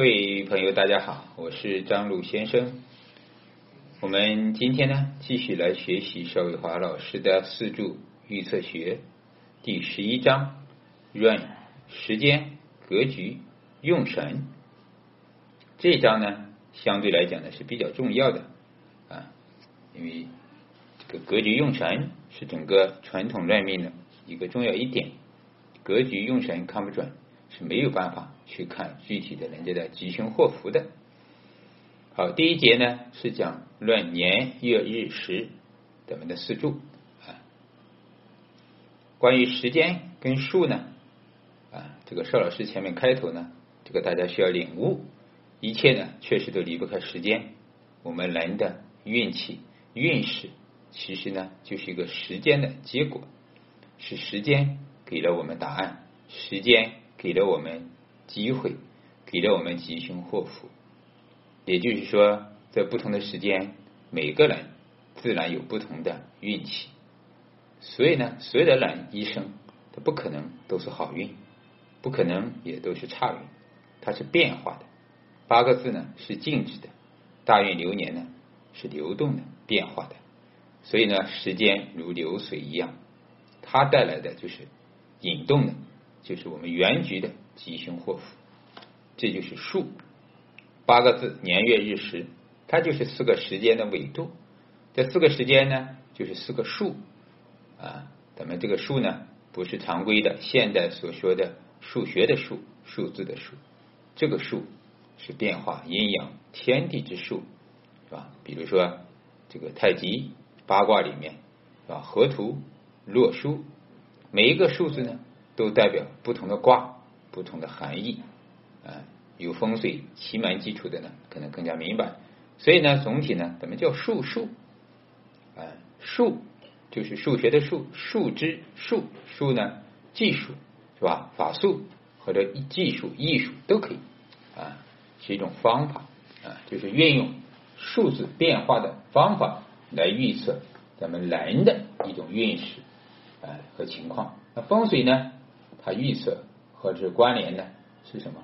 各位朋友，大家好，我是张鲁先生。我们今天呢，继续来学习邵伟华老师的四柱预测学第十一章论时间格局用神。这一章呢，相对来讲呢是比较重要的啊，因为这个格局用神是整个传统论命的一个重要一点。格局用神看不准。是没有办法去看具体的人家的吉凶祸福的。好，第一节呢是讲论年月日时咱们的四柱啊。关于时间跟数呢啊，这个邵老师前面开头呢，这个大家需要领悟，一切呢确实都离不开时间。我们人的运气运势，其实呢就是一个时间的结果，是时间给了我们答案，时间。给了我们机会，给了我们吉凶祸福。也就是说，在不同的时间，每个人自然有不同的运气。所以呢，所有的人一生，他不可能都是好运，不可能也都是差运，它是变化的。八个字呢是静止的，大运流年呢是流动的、变化的。所以呢，时间如流水一样，它带来的就是引动的。就是我们原局的吉凶祸福，这就是数八个字年月日时，它就是四个时间的纬度。这四个时间呢，就是四个数啊。咱们这个数呢，不是常规的现代所说的数学的数，数字的数。这个数是变化阴阳天地之数，是吧？比如说这个太极八卦里面，是吧？河图洛书，每一个数字呢。都代表不同的卦，不同的含义啊。有风水奇门基础的呢，可能更加明白。所以呢，总体呢，咱们叫数数啊，数就是数学的数，数之数数呢，技术是吧？法术或者技术、艺术都可以啊，是一种方法啊，就是运用数字变化的方法来预测咱们人的一种运势啊和情况。那风水呢？它预测和这关联的是什么？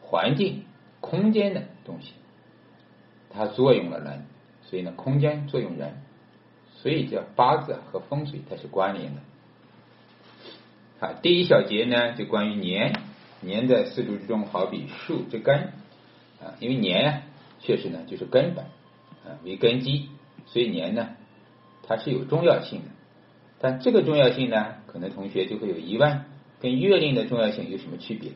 环境、空间的东西，它作用了人，所以呢，空间作用人，所以叫八字和风水它是关联的。好，第一小节呢，就关于年，年在四柱之中，好比树之根啊，因为年确实呢就是根本啊，为根基，所以年呢它是有重要性的。但这个重要性呢，可能同学就会有疑问。跟月令的重要性有什么区别？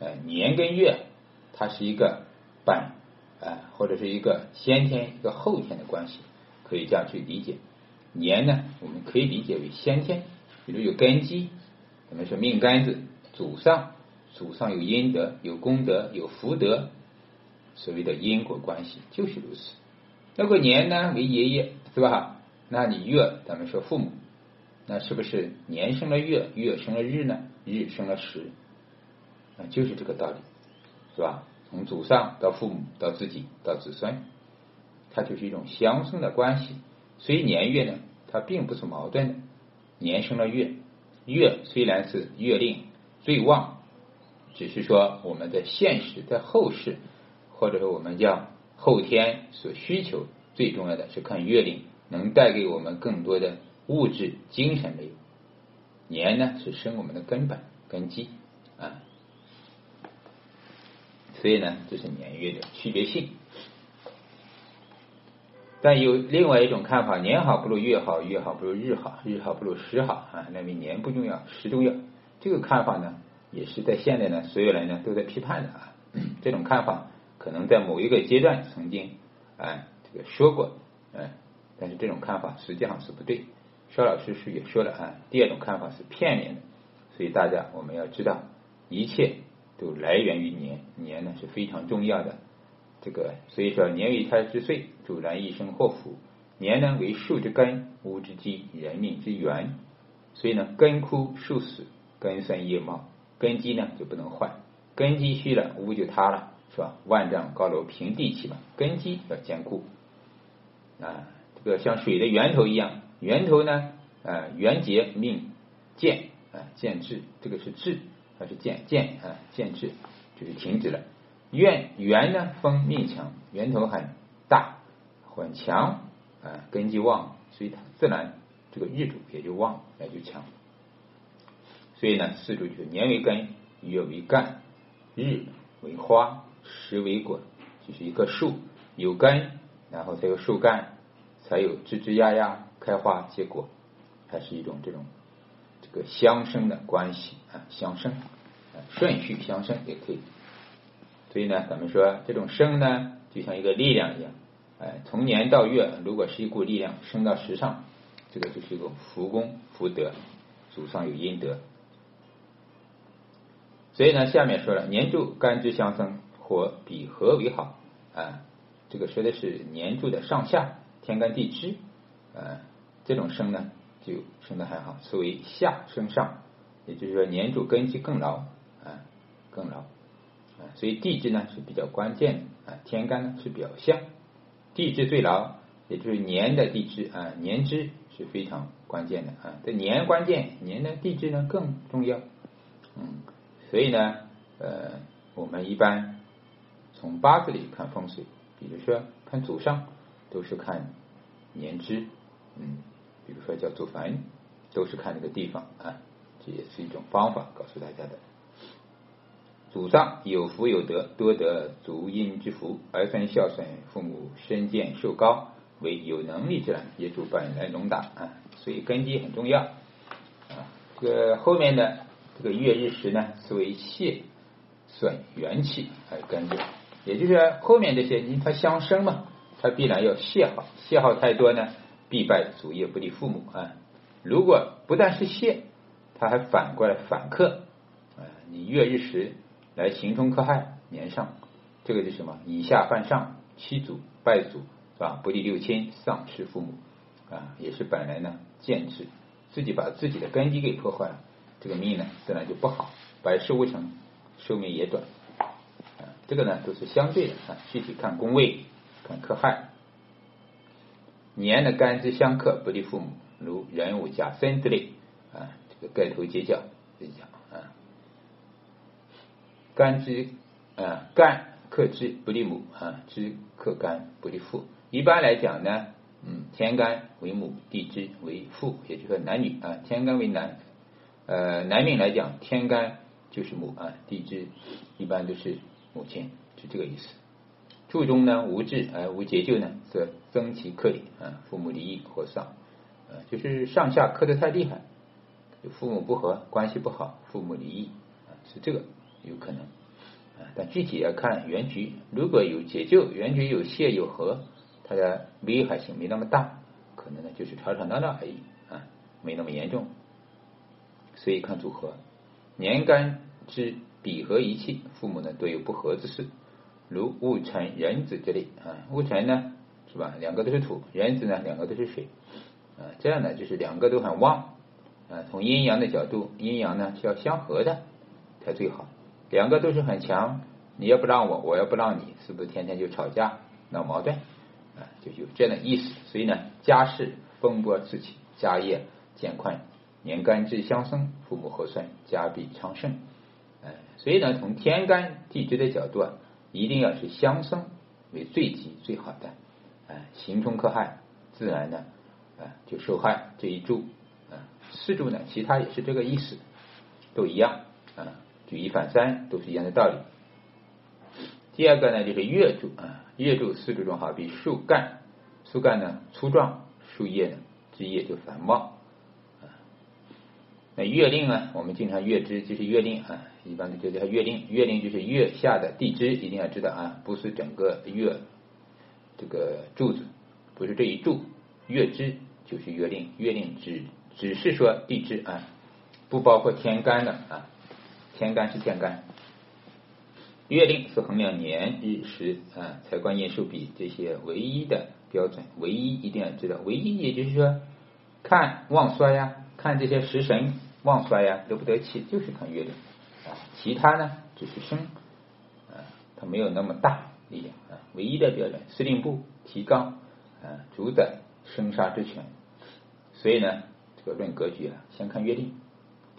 呃，年跟月，它是一个本，呃，或者是一个先天一个后天的关系，可以这样去理解。年呢，我们可以理解为先天，比如有根基，我们说命根子，祖上，祖上有阴德、有功德、有福德，所谓的因果关系就是如此。那个年呢为爷爷，是吧？那你月，咱们说父母。那是不是年生了月，月生了日呢？日生了时，啊，就是这个道理，是吧？从祖上到父母到自己到子孙，它就是一种相生的关系。所以年月呢，它并不是矛盾的。年生了月，月虽然是月令最旺，只是说我们的现实在后世，或者说我们叫后天所需求，最重要的是看月令能带给我们更多的。物质、精神类，年呢是生我们的根本根基啊，所以呢这是年月的区别性。但有另外一种看法，年好不如月好，月好不如日好，日好不如时好啊，认为年不重要，时重要。这个看法呢，也是在现在呢，所有人呢都在批判的啊。这种看法可能在某一个阶段曾经哎这个说过，嗯，但是这种看法实际上是不对。肖老师是也说了啊，第二种看法是片面的，所以大家我们要知道，一切都来源于年，年呢是非常重要的。这个所以说，年为胎之岁，主人一生祸福；年呢为树之根，屋之基，人命之源。所以呢，根枯树死，根深叶茂，根基呢就不能坏，根基虚了，屋就塌了，是吧？万丈高楼平地起嘛，根基要坚固啊，这个像水的源头一样。源头呢？呃，元节命渐啊渐滞，这个是制还是渐渐啊渐滞，就是停止了。愿元呢风命强，源头很大很强啊，根基旺，所以它自然这个日主也就旺，也就强。所以呢，四柱就是年为根，月为干，日为花，时为果，就是一棵树有根，然后才有树干，才有枝枝丫丫开花结果，还是一种这种这个相生的关系啊，相生，顺序相生也可以。所以呢，咱们说这种生呢，就像一个力量一样，哎，从年到月，如果是一股力量升到时上，这个就是一个福功福德，祖上有阴德。所以呢，下面说了年柱干支相生，或比合为好啊。这个说的是年柱的上下天干地支啊，这种生呢就生的很好，所谓下生上，也就是说年柱根基更牢啊，更牢啊。所以地支呢是比较关键的啊，天干呢是表象，地支最牢，也就是年的地支啊，年支是非常关键的啊。这年关键，年的地支呢更重要，嗯。所以呢，呃，我们一般从八字里看风水，比如说看祖上，都是看年支，嗯，比如说叫祖坟，都是看这个地方啊，这也是一种方法，告诉大家的。祖上有福有德，多得足阴之福，儿孙孝顺，父母身健寿高，为有能力之人，也主本来龙大啊，所以根基很重要啊。这个后面的。这个月日时呢，是为泄损元气而根据，也就是后面这些，因为它相生嘛，它必然要泄耗，泄耗太多呢，必败祖业，不利父母啊。如果不但是泄，他还反过来反克啊。你月日时来行冲克害年上，这个是什么？以下犯上，欺祖败祖是吧？不利六亲，丧失父母啊，也是本来呢见智，自己把自己的根基给破坏了。这个命呢，自然就不好，百事无成，寿命也短。这个呢都是相对的啊，具体看宫位，看克害。年的干支相克，不利父母，如壬午甲申之类啊，这个盖头结角这讲啊。干支啊，干克支不利母啊，支克干不利父。一般来讲呢，嗯，天干为母，地支为父，也就是说男女啊，天干为男。呃，男命来讲，天干就是母啊，地支一般都是母亲，是这个意思。注中呢无智而无节救呢，则增其克力啊，父母离异或丧，呃，就是上下克的太厉害，父母不和，关系不好，父母离异啊，是这个有可能啊。但具体要看原局，如果有解救，原局有泄有和，它的危害性没那么大，可能呢就是吵吵闹闹而已啊，没那么严重。所以看组合，年干之比合一气，父母呢都有不和之事，如戊辰壬子之类啊。戊辰呢是吧？两个都是土，壬子呢两个都是水啊。这样呢就是两个都很旺啊。从阴阳的角度，阴阳呢是要相合的才最好。两个都是很强，你要不让我，我要不让你，是不是天天就吵架闹矛盾啊？就有这样的意思。所以呢，家事风波四起，家业渐宽。年干支相生，父母合顺，家必昌盛。哎，所以呢，从天干地支的角度啊，一定要是相生为最吉最好的。啊，刑冲克害，自然呢，啊就受害这一柱。啊，四柱呢，其他也是这个意思，都一样。啊，举一反三，都是一样的道理。第二个呢，就是月柱啊，月柱四柱中好比树干，树干呢粗壮，树叶呢枝叶就繁茂啊。那月令呢？我们经常月支就是月令啊，一般的就叫月令。月令就是月下的地支，一定要知道啊，不是整个月这个柱子，不是这一柱，月支就是月令。月令只只是说地支啊，不包括天干的啊，天干是天干。月令是衡量年日时啊财官印数比这些唯一的标准，唯一一定要知道，唯一也就是说看旺衰呀。看这些食神旺衰呀，得不得气，就是看月令。其他呢，只是生啊，它没有那么大力量啊。唯一的标准，司令部提纲啊，主宰生杀之权。所以呢，这个论格局啊，先看月令。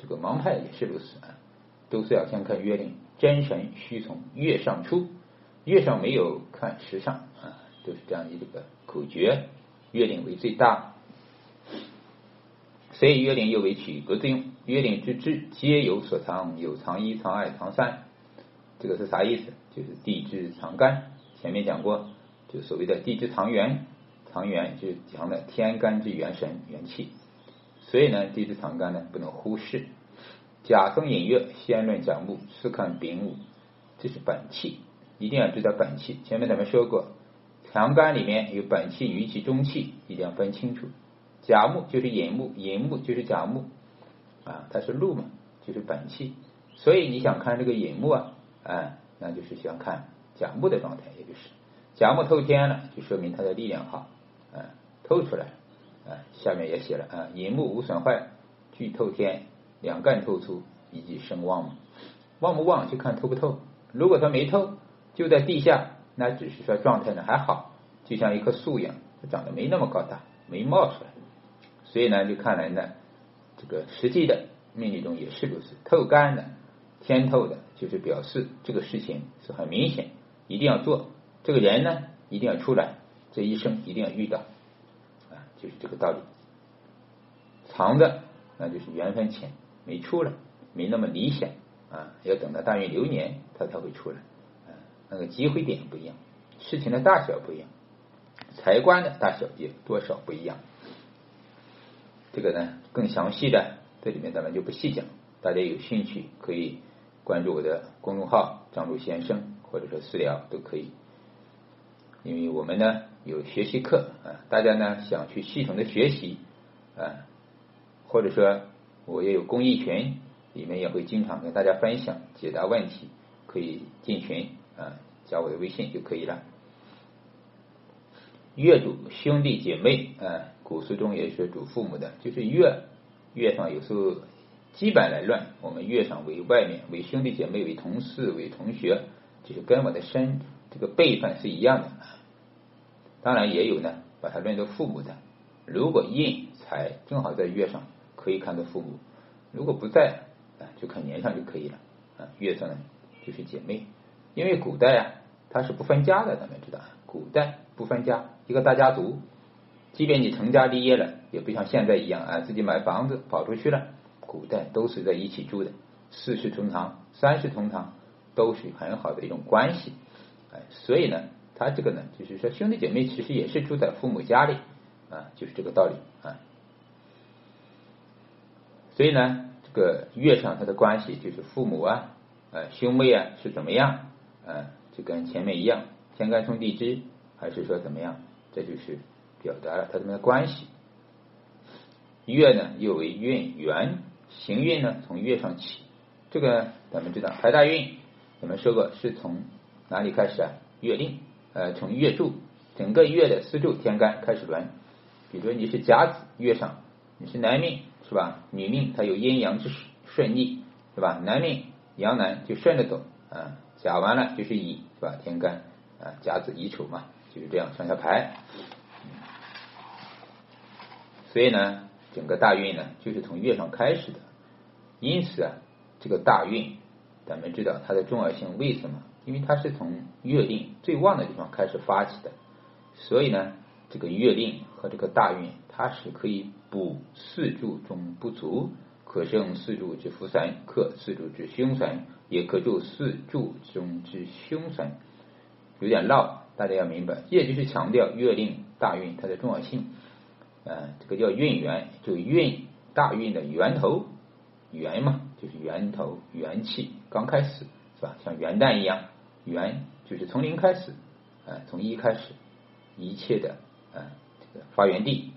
这个盲派也是如此啊，都是要先看月令。真神需从月上出月上没有看时上啊，都是这样的一个口诀，月令为最大。所以月令又为取格之用，月令之志皆有所藏，有藏一、藏二、藏三。这个是啥意思？就是地支藏干。前面讲过，就所谓的地支藏元，藏元就是讲的天干之元神元气。所以呢，地支藏干呢不能忽视。甲生寅月，先论甲木，次看丙午，这是本气，一定要知道本气。前面咱们说过，藏干里面有本气、余气、中气，一定要分清楚。甲木就是寅木，寅木就是甲木啊，它是禄嘛，就是本气。所以你想看这个寅木啊，啊，那就是想看甲木的状态，也就是甲木透天了，就说明它的力量好，啊，透出来，啊，下面也写了啊，寅木无损坏，具透天，两干透出，以及生旺嘛。旺不旺就看透不透。如果它没透，就在地下，那只是说状态呢还好，就像一棵树一样，它长得没那么高大，没冒出来。所以呢，就看来呢，这个实际的命理中也是如此。透干的、天透的，就是表示这个事情是很明显，一定要做。这个人呢，一定要出来，这一生一定要遇到，啊，就是这个道理。藏的，那就是缘分浅，没出来，没那么理想啊，要等到大运流年，它才会出来。啊，那个机会点不一样，事情的大小不一样，财官的大小也多少不一样。这个呢更详细的，这里面咱们就不细讲，大家有兴趣可以关注我的公众号张璐先生，或者说私聊都可以。因为我们呢有学习课啊，大家呢想去系统的学习啊，或者说我也有公益群，里面也会经常跟大家分享解答问题，可以进群啊，加我的微信就可以了。月主兄弟姐妹啊。古书中也是主父母的，就是月月上有时候基本来论，我们月上为外面为兄弟姐妹为同事为同学，就是跟我的身这个辈分是一样的。当然也有呢，把它论作父母的。如果印财正好在月上，可以看作父母；如果不在啊，就看年上就可以了。啊，月上呢就是姐妹，因为古代啊它是不分家的，咱们知道，古代不分家，一个大家族。即便你成家立业了，也不像现在一样啊，自己买房子跑出去了。古代都是在一起住的，四世同堂、三世同堂，都是很好的一种关系。哎，所以呢，他这个呢，就是说兄弟姐妹其实也是住在父母家里啊，就是这个道理啊。所以呢，这个月上他的关系就是父母啊，呃，兄妹啊是怎么样？呃，就跟前面一样，天干冲地支，还是说怎么样？这就是。表达了它们的关系。月呢又为运元，行运呢从月上起。这个咱们知道，排大运我们说过是从哪里开始啊？月令，呃，从月柱整个月的四柱天干开始轮。比如你是甲子月上，你是男命是吧？女命它有阴阳之顺逆是吧？男命阳男就顺着走啊。甲完了就是乙是吧？天干啊，甲子乙丑嘛，就是这样上下排。所以呢，整个大运呢，就是从月上开始的。因此啊，这个大运，咱们知道它的重要性为什么？因为它是从月令最旺的地方开始发起的。所以呢，这个月令和这个大运，它是可以补四柱中不足，可胜四柱之福神，克四柱之凶神，也可助四柱中之凶神。有点绕，大家要明白，也就是强调月令大运它的重要性。呃，这个叫运元，就运大运的源头，元嘛，就是源头元气刚开始是吧？像元旦一样，元就是从零开始，呃，从一开始，一切的呃这个发源地。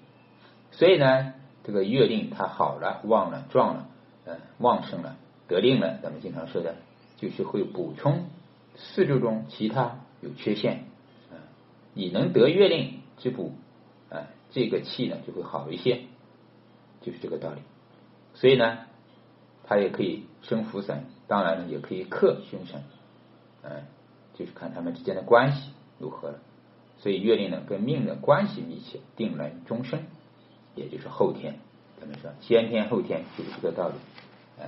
所以呢，这个月令它好了，旺了，壮了，呃，旺盛了，得令了，咱们经常说的，就是会补充四柱中其他有缺陷，你能得月令之补，啊。这个气呢就会好一些，就是这个道理。所以呢，它也可以生福神，当然呢也可以克凶神，嗯，就是看他们之间的关系如何了。所以月令呢跟命的关系密切，定人终生，也就是后天。咱们说先天后天就是这个道理。嗯，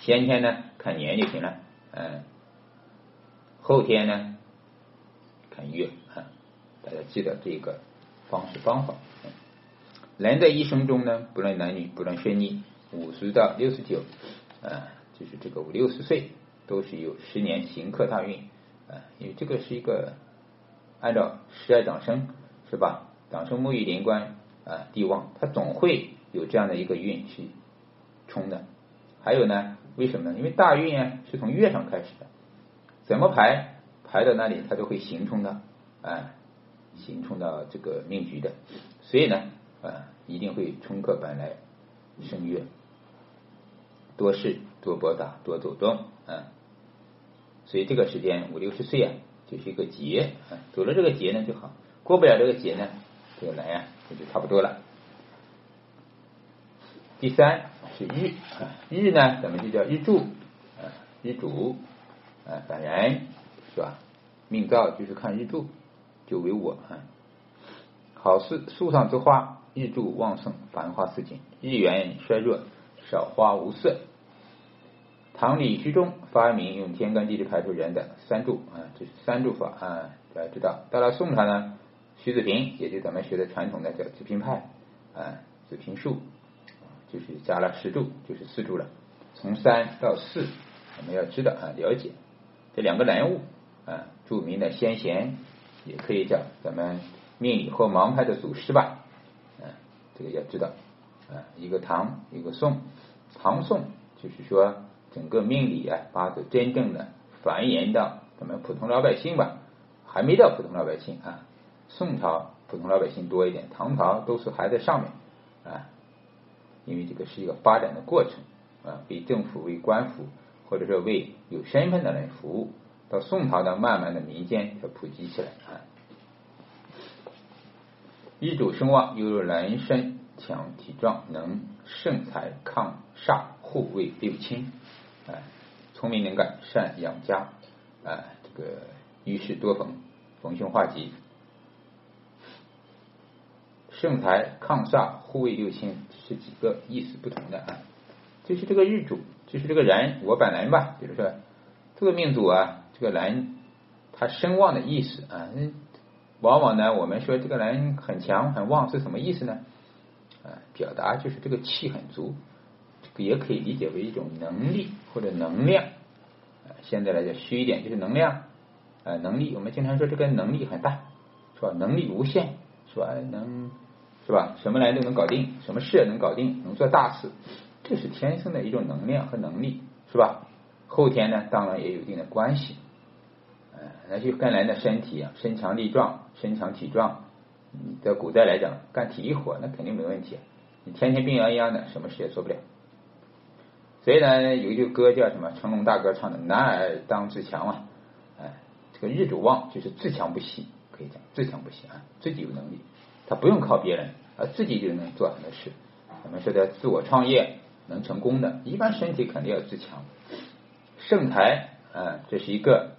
先天呢看年就行了，嗯，后天呢看月。大家记得这个方式方法。人的一生中呢，不论男女，不论生理，五十到六十九，啊，就是这个五六十岁，都是有十年行克大运啊。因为这个是一个按照十二长生是吧？长生木与灵官啊，地旺，它总会有这样的一个运去冲的。还有呢，为什么呢？因为大运啊是从月上开始的，怎么排排到那里，它都会行冲的，啊，行冲到这个命局的。所以呢。啊，一定会冲克本来生月，多事多拨打多走动啊，所以这个时间五六十岁啊，就是一个劫啊，走了这个劫呢就好，过不了这个劫呢，这个来啊，这就差不多了。第三是日啊，日呢咱们就叫日柱啊，日主啊，本人是吧？命造就是看日柱就为我啊，好似树上之花。日柱旺盛，繁花似锦；日元衰弱，少花无色。唐李虚中发明用天干地支排出人的三柱啊，这是三柱法啊，大家知道。到了宋朝呢，徐子平，也就咱们学的传统的叫子平派啊，子平术，就是加了十柱，就是四柱了。从三到四，我们要知道啊，了解这两个人物啊，著名的先贤，也可以叫咱们命理或盲派的祖师吧。嗯这个要知道啊，一个唐，一个宋，唐宋就是说整个命理啊，八字真正的繁衍到咱们普通老百姓吧，还没到普通老百姓啊。宋朝普通老百姓多一点，唐朝都是还在上面啊，因为这个是一个发展的过程啊，为政府、为官府或者说为有身份的人服务。到宋朝呢，慢慢的民间才普及起来啊。一主声望，犹如人身强体壮，能胜财抗煞，护卫六亲。啊，聪明能干，善养家。啊，这个遇事多逢，逢凶化吉。胜财抗煞，护卫六亲，是几个意思不同的啊？就是这个日主，就是这个人，我本人吧。比如说这个命主啊，这个人他声望的意思啊。往往呢，我们说这个人很强很旺是什么意思呢？啊，表达就是这个气很足，这个也可以理解为一种能力或者能量。啊，现在来讲虚一点就是能量啊，能力。我们经常说这个能力很大，是吧？能力无限，是吧？能是吧？什么人都能搞定，什么事也能搞定，能做大事，这是天生的一种能量和能力，是吧？后天呢，当然也有一定的关系。那就跟人的身体啊，身强力壮，身强体壮。你在古代来讲，干体力活那肯定没问题。你天天病殃殃的，什么事也做不了。所以呢，有一句歌叫什么？成龙大哥唱的“男儿当自强”嘛。哎，这个日主旺就是自强不息，可以讲自强不息啊，自己有能力，他不用靠别人，啊自己就能做很多事。我们说的自我创业能成功的，一般身体肯定要自强。盛财啊，这是一个。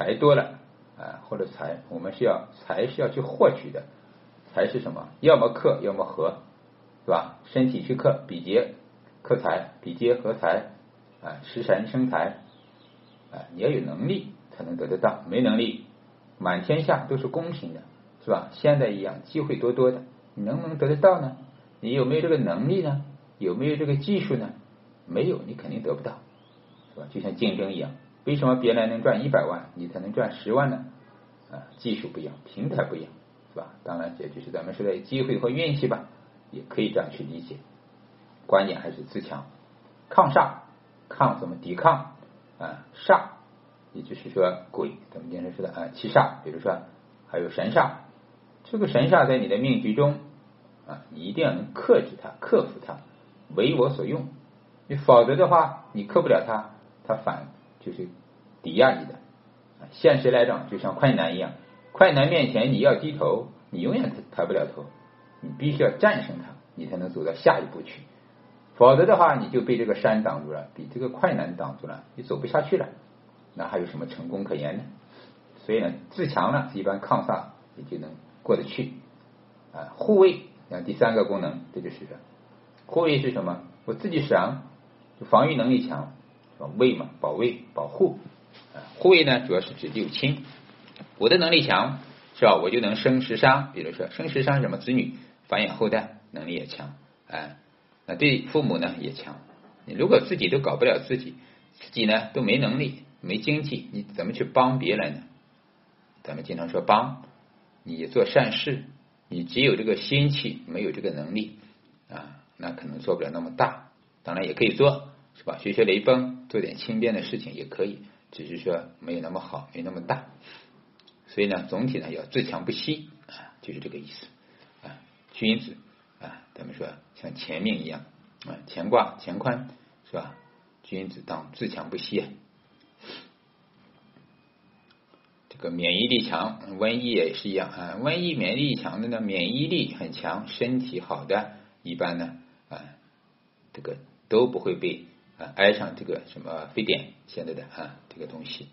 财多了啊，或者财，我们是要财是要去获取的，财是什么？要么克，要么合，是吧？身体去克，比劫克财，比劫合财啊，食神生财啊，你要有能力才能得得到，没能力，满天下都是公平的，是吧？现在一样，机会多多的，你能不能得得到呢？你有没有这个能力呢？有没有这个技术呢？没有，你肯定得不到，是吧？就像竞争一样。为什么别人能赚一百万，你才能赚十万呢？啊，技术不一样，平台不一样，是吧？当然，这就是咱们说的机会和运气吧，也可以这样去理解。关键还是自强，抗煞，抗怎么？抵抗啊，煞，也就是说鬼，咱们经常说的啊，七煞，比如说还有神煞，这个神煞在你的命局中啊，你一定要能克制它，克服它，为我所用。你否则的话，你克不了它，它反。就是抵押你的，现实来讲，就像困难一样，困难面前你要低头，你永远抬不了头，你必须要战胜它，你才能走到下一步去。否则的话，你就被这个山挡住了，被这个困难挡住了，你走不下去了，那还有什么成功可言呢？所以呢，自强了，一般抗煞也就能过得去啊。护卫，像第三个功能，这就是护卫是什么？我自己强，就防御能力强。卫嘛，保卫、保护，护卫呢，主要是指六亲。我的能力强，是吧？我就能生十伤，比如说生十伤什么子女繁衍后代能力也强，哎，那对父母呢也强。你如果自己都搞不了自己，自己呢都没能力、没经济，你怎么去帮别人呢？咱们经常说帮，你做善事，你只有这个心气，没有这个能力啊，那可能做不了那么大。当然也可以做，是吧？学学雷锋，做点轻便的事情也可以，只是说没有那么好，没那么大。所以呢，总体呢要自强不息啊，就是这个意思啊。君子啊，咱们说像前面一样啊，乾卦乾坤是吧？君子当自强不息啊。这个免疫力强，瘟疫也是一样啊。瘟疫免疫力强的呢，免疫力很强，身体好的，一般呢啊，这个。都不会被啊挨上这个什么非典现在的啊这个东西。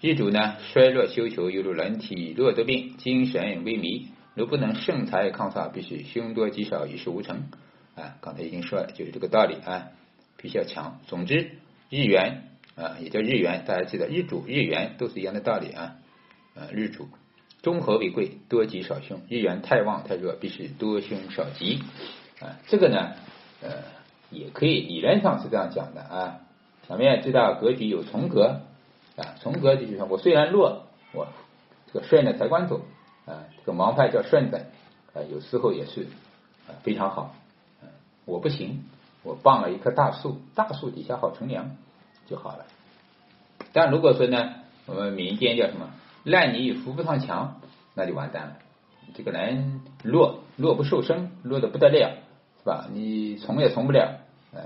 日主呢衰弱休囚，犹如人体弱得病，精神萎靡。如不能盛财抗煞，必须凶多吉少，一事无成啊。刚才已经说了，就是这个道理啊，必须要强。总之，日元啊也叫日元，大家记得日主日元都是一样的道理啊。啊日主中和为贵，多吉少凶。日元太旺太弱，必须多凶少吉啊。这个呢呃。也可以，理论上是这样讲的啊。咱们也知道格局有重格啊，重格就是说我虽然弱，我这个顺着财官走啊，这个盲派叫顺的啊，有时候也是啊非常好。我不行，我傍了一棵大树，大树底下好乘凉就好了。但如果说呢，我们民间叫什么烂泥扶不上墙，那就完蛋了。这个人弱弱不受生，弱的不得了，是吧？你从也从不了。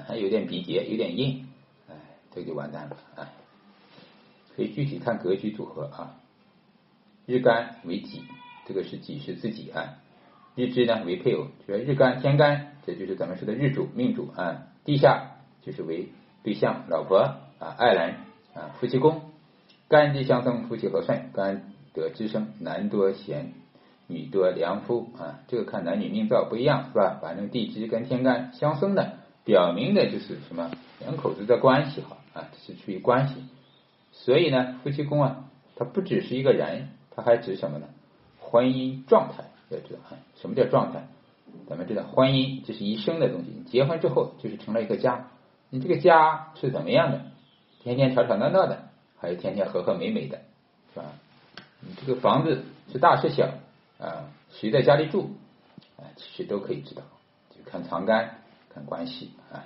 还有点鼻结，有点硬，哎，这就完蛋了，哎，可以具体看格局组合啊。日干为己，这个是己是自己啊。日支呢为配偶，就是日干天干，这就是咱们说的日主命主啊。地下就是为对象，老婆啊，爱人啊，夫妻宫，干地相生，夫妻和顺，干得之生，男多贤，女多良夫啊。这个看男女命造不一样是吧？反正地支跟天干相生的。表明的就是什么两口子的关系好啊，是出于关系。所以呢，夫妻宫啊，它不只是一个人，它还指什么呢？婚姻状态要知道，什么叫状态？咱们知道，婚姻这是一生的东西，你结婚之后就是成了一个家。你这个家是怎么样的？天天吵吵闹闹的，还是天天和和美美的，是吧？你这个房子是大是小啊？谁在家里住啊？其实都可以知道，就看长干。看关系啊，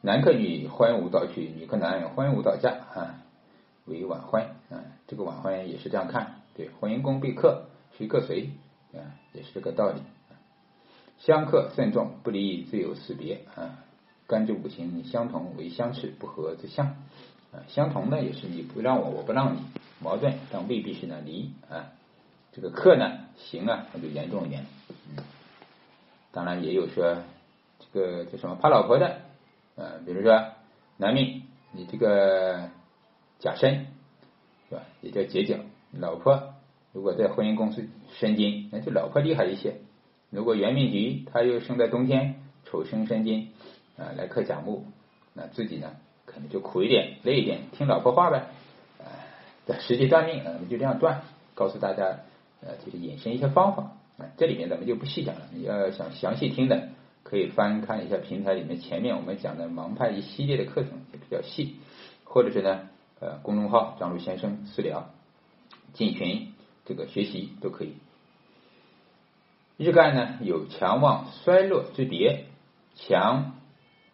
男克女婚无早娶，女克男婚无早嫁啊，为晚婚啊，这个晚婚也是这样看，对，婚姻宫被克，谁克谁啊，也是这个道理。相克慎重，不离自有死别啊，干支五行相同为相斥，不合则相啊，相同的也是你不让我，我不让你，矛盾，但未必是能离啊。这个克呢，行啊，那就严重一点，嗯，当然也有说。这个叫什么怕老婆的，呃，比如说男命，你这个甲申是吧？也叫结角，老婆如果在婚姻宫是申金，那就老婆厉害一些。如果元命局他又生在冬天，丑生申金啊，来克甲木，那自己呢可能就苦一点、累一点，听老婆话呗。呃，实际断命，我们就这样断，告诉大家，呃，就是引申一些方法。啊，这里面咱们就不细讲了，你要想详细听的。可以翻看一下平台里面前面我们讲的盲派一系列的课程也比较细，或者是呢呃公众号张璐先生私聊进群这个学习都可以。日干呢有强旺衰弱之别，强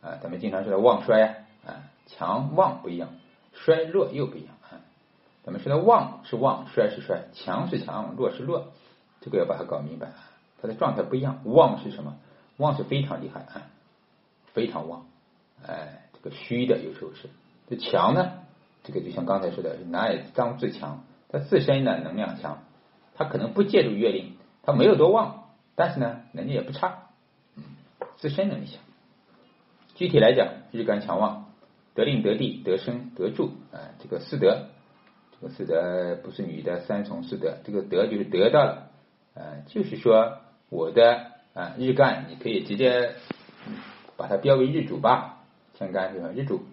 啊咱们经常说的旺衰啊强旺不一样，衰弱又不一样啊。咱们说的旺是旺，衰是衰，强是强，弱是弱，这个要把它搞明白，它的状态不一样。旺是什么？旺是非常厉害啊，非常旺，哎，这个虚的有时候是，这强呢，这个就像刚才说的，男也张自强，他自身的能量强，他可能不借助月令，他没有多旺，但是呢，能力也不差，自身能力强。具体来讲，日干强旺，得令得地得生得住啊，这个四德，这个四德不是女的三重四德，这个德就是得到了，呃，就是说我的。啊，日干你可以直接把它标为日主吧，天干对吧？日主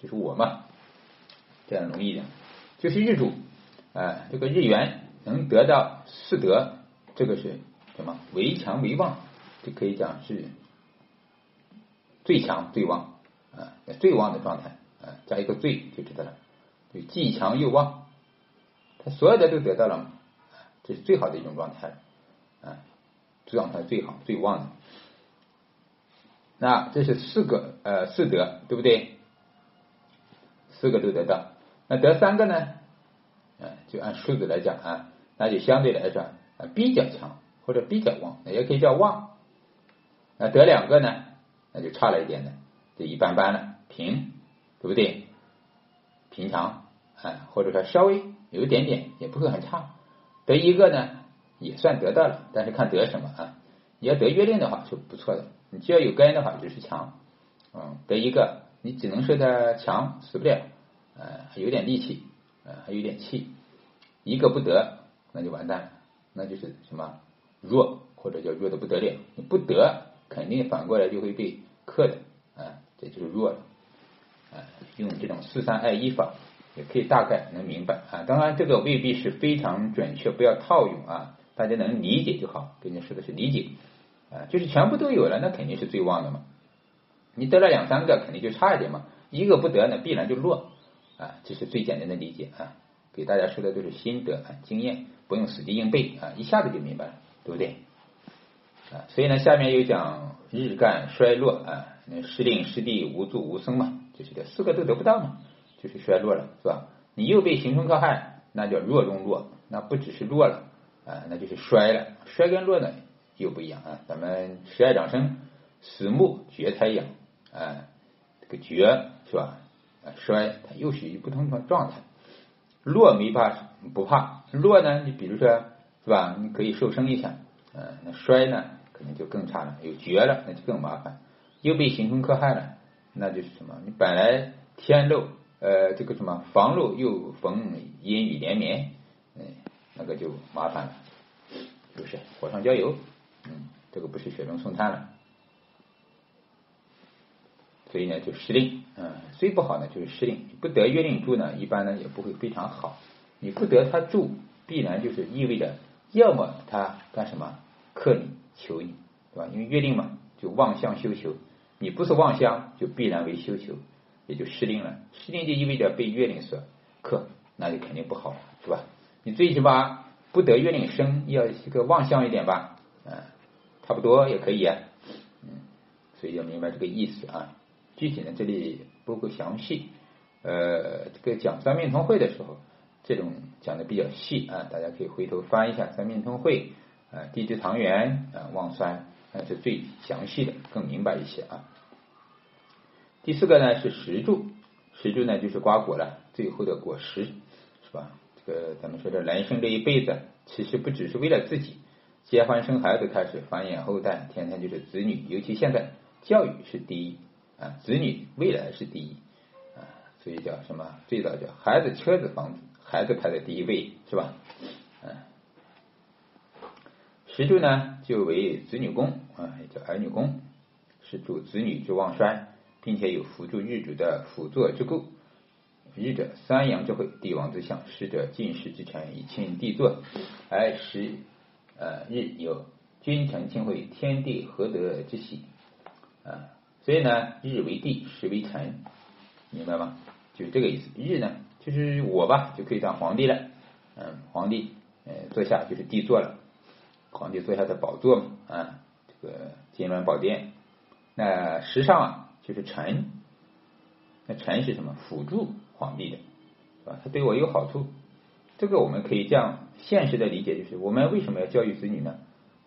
就是我嘛，这样容易一点。就是日主，啊，这个日元能得到四德，这个是什么？为强为旺，就可以讲是最强最旺啊，最旺的状态啊，加一个最就知道了，就既强又旺，他所有的都得到了嘛，这是最好的一种状态啊，状态最好最旺的。那这是四个呃四德，对不对？四个都得到，那得三个呢？嗯，就按数字来讲啊，那就相对来说啊比较强或者比较旺，也可以叫旺。那得两个呢，那就差了一点的，就一般般了，平，对不对？平常啊，或者说稍微有一点点，也不会很差。得一个呢，也算得到了，但是看得什么啊？你要得月令的话是不错的。你只要有根的话，就是强，嗯，得一个，你只能说他强，死不了，呃，还有点力气，呃，还有点气，一个不得，那就完蛋了，那就是什么？弱，或者叫弱的不得了，你不得，肯定反过来就会被克的，啊，这就是弱了，啊，用这种四三二一法，也可以大概能明白。啊，当然这个未必是非常准确，不要套用啊，大家能理解就好，跟你说的是理解。啊，就是全部都有了，那肯定是最旺的嘛。你得了两三个，肯定就差一点嘛。一个不得，呢必然就弱啊。这是最简单的理解啊。给大家说的都是心得啊，经验，不用死记硬背啊，一下子就明白了，对不对？啊，所以呢，下面又讲日干衰落啊，那失令失地无助无生嘛，就是这四个都得不到嘛，就是衰落了，是吧？你又被行凶克害，那叫弱中弱，那不只是弱了啊，那就是衰了。衰跟弱呢？又不一样啊！咱们十二长生，死木绝财养啊，这个绝是吧？啊衰，它又是一不同的状态。弱没怕不怕，弱呢？你比如说是吧？你可以瘦身一下，嗯，那衰呢，可能就更差了。有绝了，那就更麻烦。又被刑冲克害了，那就是什么？你本来天漏呃，这个什么房漏又逢阴雨连绵，嗯，那个就麻烦了，是不是？火上浇油。嗯，这个不是雪中送炭了，所以呢就失令，嗯，最不好呢就是失令，不得约令住呢，一般呢也不会非常好。你不得他住，必然就是意味着，要么他干什么克你求你，对吧？因为约定嘛，就妄相修求，你不是妄相，就必然为修求，也就失令了。失令就意味着被月令所克，那就肯定不好，是吧？你最起码不得月令生，要一个望相一点吧，嗯。差不多也可以啊，嗯，所以要明白这个意思啊。具体呢，这里不够详细。呃，这个讲三命通会的时候，这种讲的比较细啊，大家可以回头翻一下三命通会啊，地支唐元啊，旺衰啊是最详细的，更明白一些啊。第四个呢是石柱，石柱呢就是瓜果了，最后的果实是吧？这个咱们说的人生这一辈子，其实不只是为了自己。结婚生孩子开始繁衍后代，天天就是子女，尤其现在教育是第一啊，子女未来是第一啊，所以叫什么？最早叫孩子、车子、房子，孩子排在第一位是吧？嗯，石柱呢就为子女宫啊，也叫儿女宫，是主子女之旺衰，并且有辅助日主的辅佐之故。日者三阳之会，帝王之相；时者进士之臣，以庆帝座，而时。呃，日有君臣庆会，天地合德之喜啊，所以呢，日为帝，时为臣，明白吗？就是这个意思。日呢，就是我吧，就可以当皇帝了。嗯，皇帝呃坐下就是帝座了，皇帝坐下的宝座嘛啊，这个金銮宝殿。那时上啊，就是臣，那臣是什么？辅助皇帝的，是吧？他对我有好处。这个我们可以这样现实的理解，就是我们为什么要教育子女呢？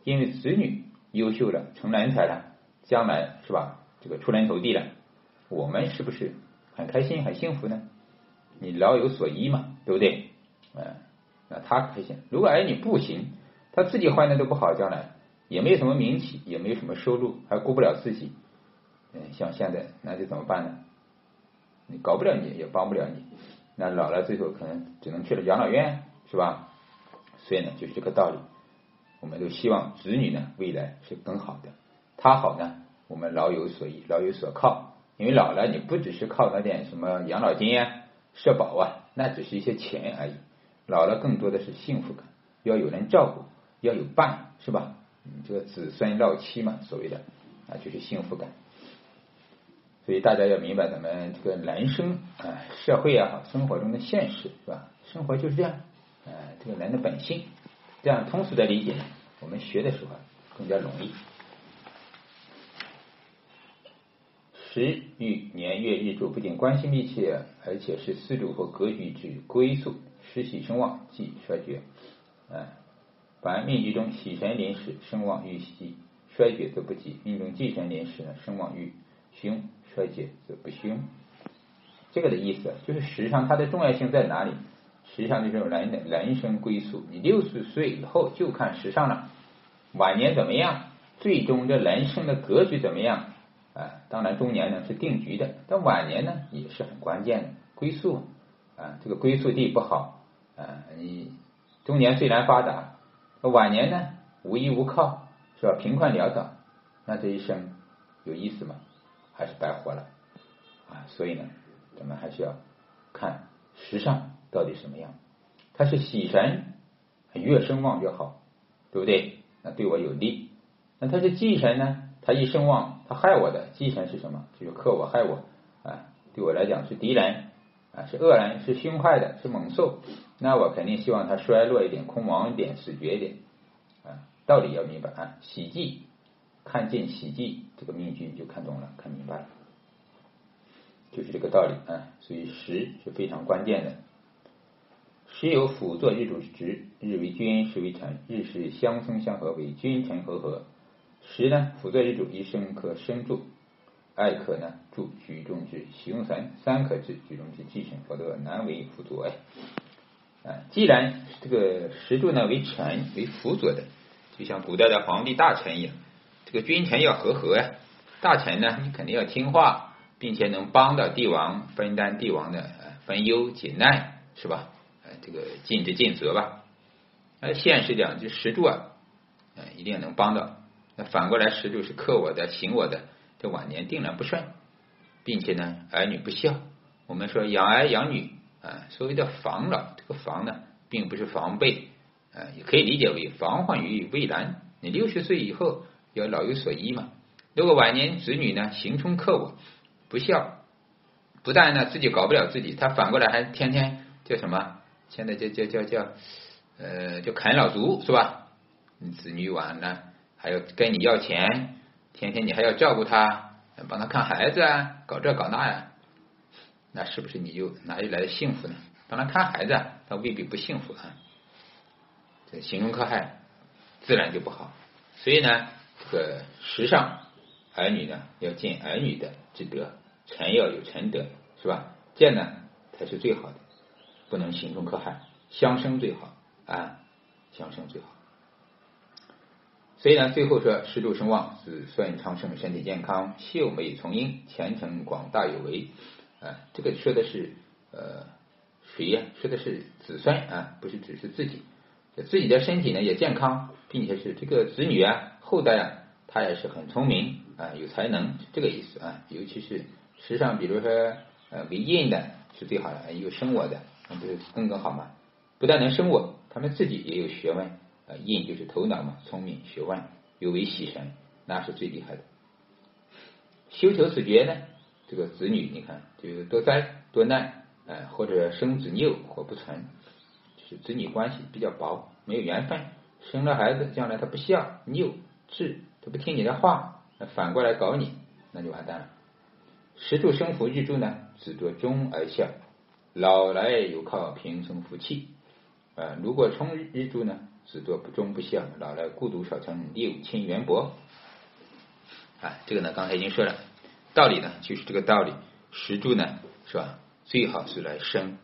因为子女优秀了，成人才了，将来是吧？这个出人头地了，我们是不是很开心、很幸福呢？你老有所依嘛，对不对？嗯，那他开心。如果儿女不行，他自己混的都不好，将来也没有什么名气，也没有什么收入，还顾不了自己。嗯，像现在那就怎么办呢？你搞不了你，也帮不了你。那老了最后可能只能去了养老院，是吧？所以呢，就是这个道理。我们都希望子女呢未来是更好的，他好呢，我们老有所依，老有所靠。因为老了，你不只是靠那点什么养老金啊、社保啊，那只是一些钱而已。老了更多的是幸福感，要有人照顾，要有伴，是吧？这个子孙绕膝嘛，所谓的啊，就是幸福感。所以大家要明白，咱们这个人生啊，社会也好，生活中的现实是吧？生活就是这样，啊，这个人的本性，这样通俗的理解，我们学的时候更加容易。时与年月日柱不仅关系密切，而且是四柱和格局之归宿。时喜生旺，忌衰绝。啊，凡命局中喜神临时，生旺遇喜，衰绝则不吉；命中忌神临时呢，生旺遇凶，衰竭则不凶。这个的意思就是，实际上它的重要性在哪里？实际上就是人的人生归宿。你六十岁以后就看时尚了，晚年怎么样？最终这人生的格局怎么样？啊，当然中年呢是定局的，但晚年呢也是很关键的归宿啊。这个归宿地不好啊，你中年虽然发达，晚年呢无依无靠，是吧？贫困潦倒，那这一生有意思吗？还是白活了啊？所以呢，咱们还是要看时尚到底什么样。它是喜神，越声旺越好，对不对？那对我有利。那它是忌神呢？它一声旺，它害我的忌神是什么？就是克我害我啊！对我来讲是敌人啊，是恶人，是凶害的，是猛兽。那我肯定希望它衰落一点，空亡一点，死绝一点啊！道理要明白啊！喜忌，看见喜忌这个命局就看懂了，看明白了，就是这个道理啊！所以时是非常关键的。时有辅作日主之，日为君，时为臣，日时相生相合为君臣合合。时呢，辅作日主一生可生助，二可呢助举中之行用神，三可治举中之忌神，否则难为辅佐哎。啊，既然这个时柱呢为臣为辅佐的，就像古代的皇帝大臣一样，这个君臣要和合呀。大臣呢，你肯定要听话，并且能帮到帝王，分担帝王的分忧解难，是吧？呃，这个尽职尽责吧。而现实讲，就时柱啊，呃，一定能帮到。那反过来，时柱是克我的、行我的，这晚年定然不顺，并且呢，儿女不孝。我们说养儿养女啊，所谓的防老，这个防呢，并不是防备啊，也可以理解为防患于未然。你六十岁以后要老有所依嘛。如果晚年子女呢，行冲克我，不孝，不但呢自己搞不了自己，他反过来还天天叫什么？现在叫叫叫叫呃，叫啃老族是吧？你子女晚了。还要跟你要钱，天天你还要照顾他，帮他看孩子啊，搞这搞那呀，那是不是你就哪里来的幸福呢？帮他看孩子，他未必不幸福啊。这形容克害，自然就不好。所以呢，这个时尚儿女呢，要尽儿女的之德，臣要有臣德，是吧？这样呢才是最好的，不能形容可害，相生最好啊，相生最好。所以呢，最后说十柱生旺，子孙昌盛，身体健康，秀美从英，前程广大有为。啊，这个说的是呃谁呀？说的是子孙啊，不是只是自己。自己的身体呢也健康，并且是这个子女啊后代啊，他也是很聪明啊，有才能，这个意思啊。尤其是实际上，比如说呃为印的是最好的，有生我的，那不是更更好吗？不但能生我，他们自己也有学问。啊，印就是头脑嘛，聪明学问，又为喜神，那是最厉害的。修求死绝呢，这个子女你看，就是多灾多难，呃，或者生子拗或不存，就是子女关系比较薄，没有缘分，生了孩子将来他不孝拗智，他不听你的话，那反过来搞你，那就完蛋了。十柱生福日柱呢，只做忠而孝，老来有靠平生福气。啊，如果冲日柱呢？只做不忠不孝，老来孤独少成六亲缘薄。啊，这个呢，刚才已经说了，道理呢就是这个道理。石柱呢，是吧？最好是来生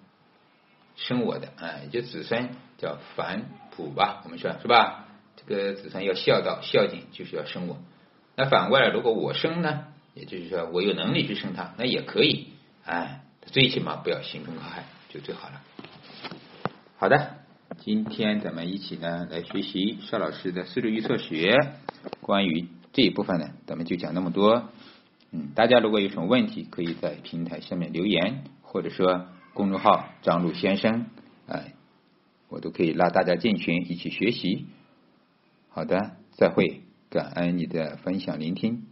生我的，啊，也就子孙叫反哺吧。我们说是吧？这个子孙要孝道孝敬，就是要生我。那反过来，如果我生呢，也就是说我有能力去生他，那也可以。哎，最起码不要心中可害，就最好了。好的。今天咱们一起呢来学习邵老师的四柱预测学，关于这一部分呢，咱们就讲那么多。嗯，大家如果有什么问题，可以在平台下面留言，或者说公众号张璐先生，哎，我都可以拉大家进群一起学习。好的，再会，感恩你的分享聆听。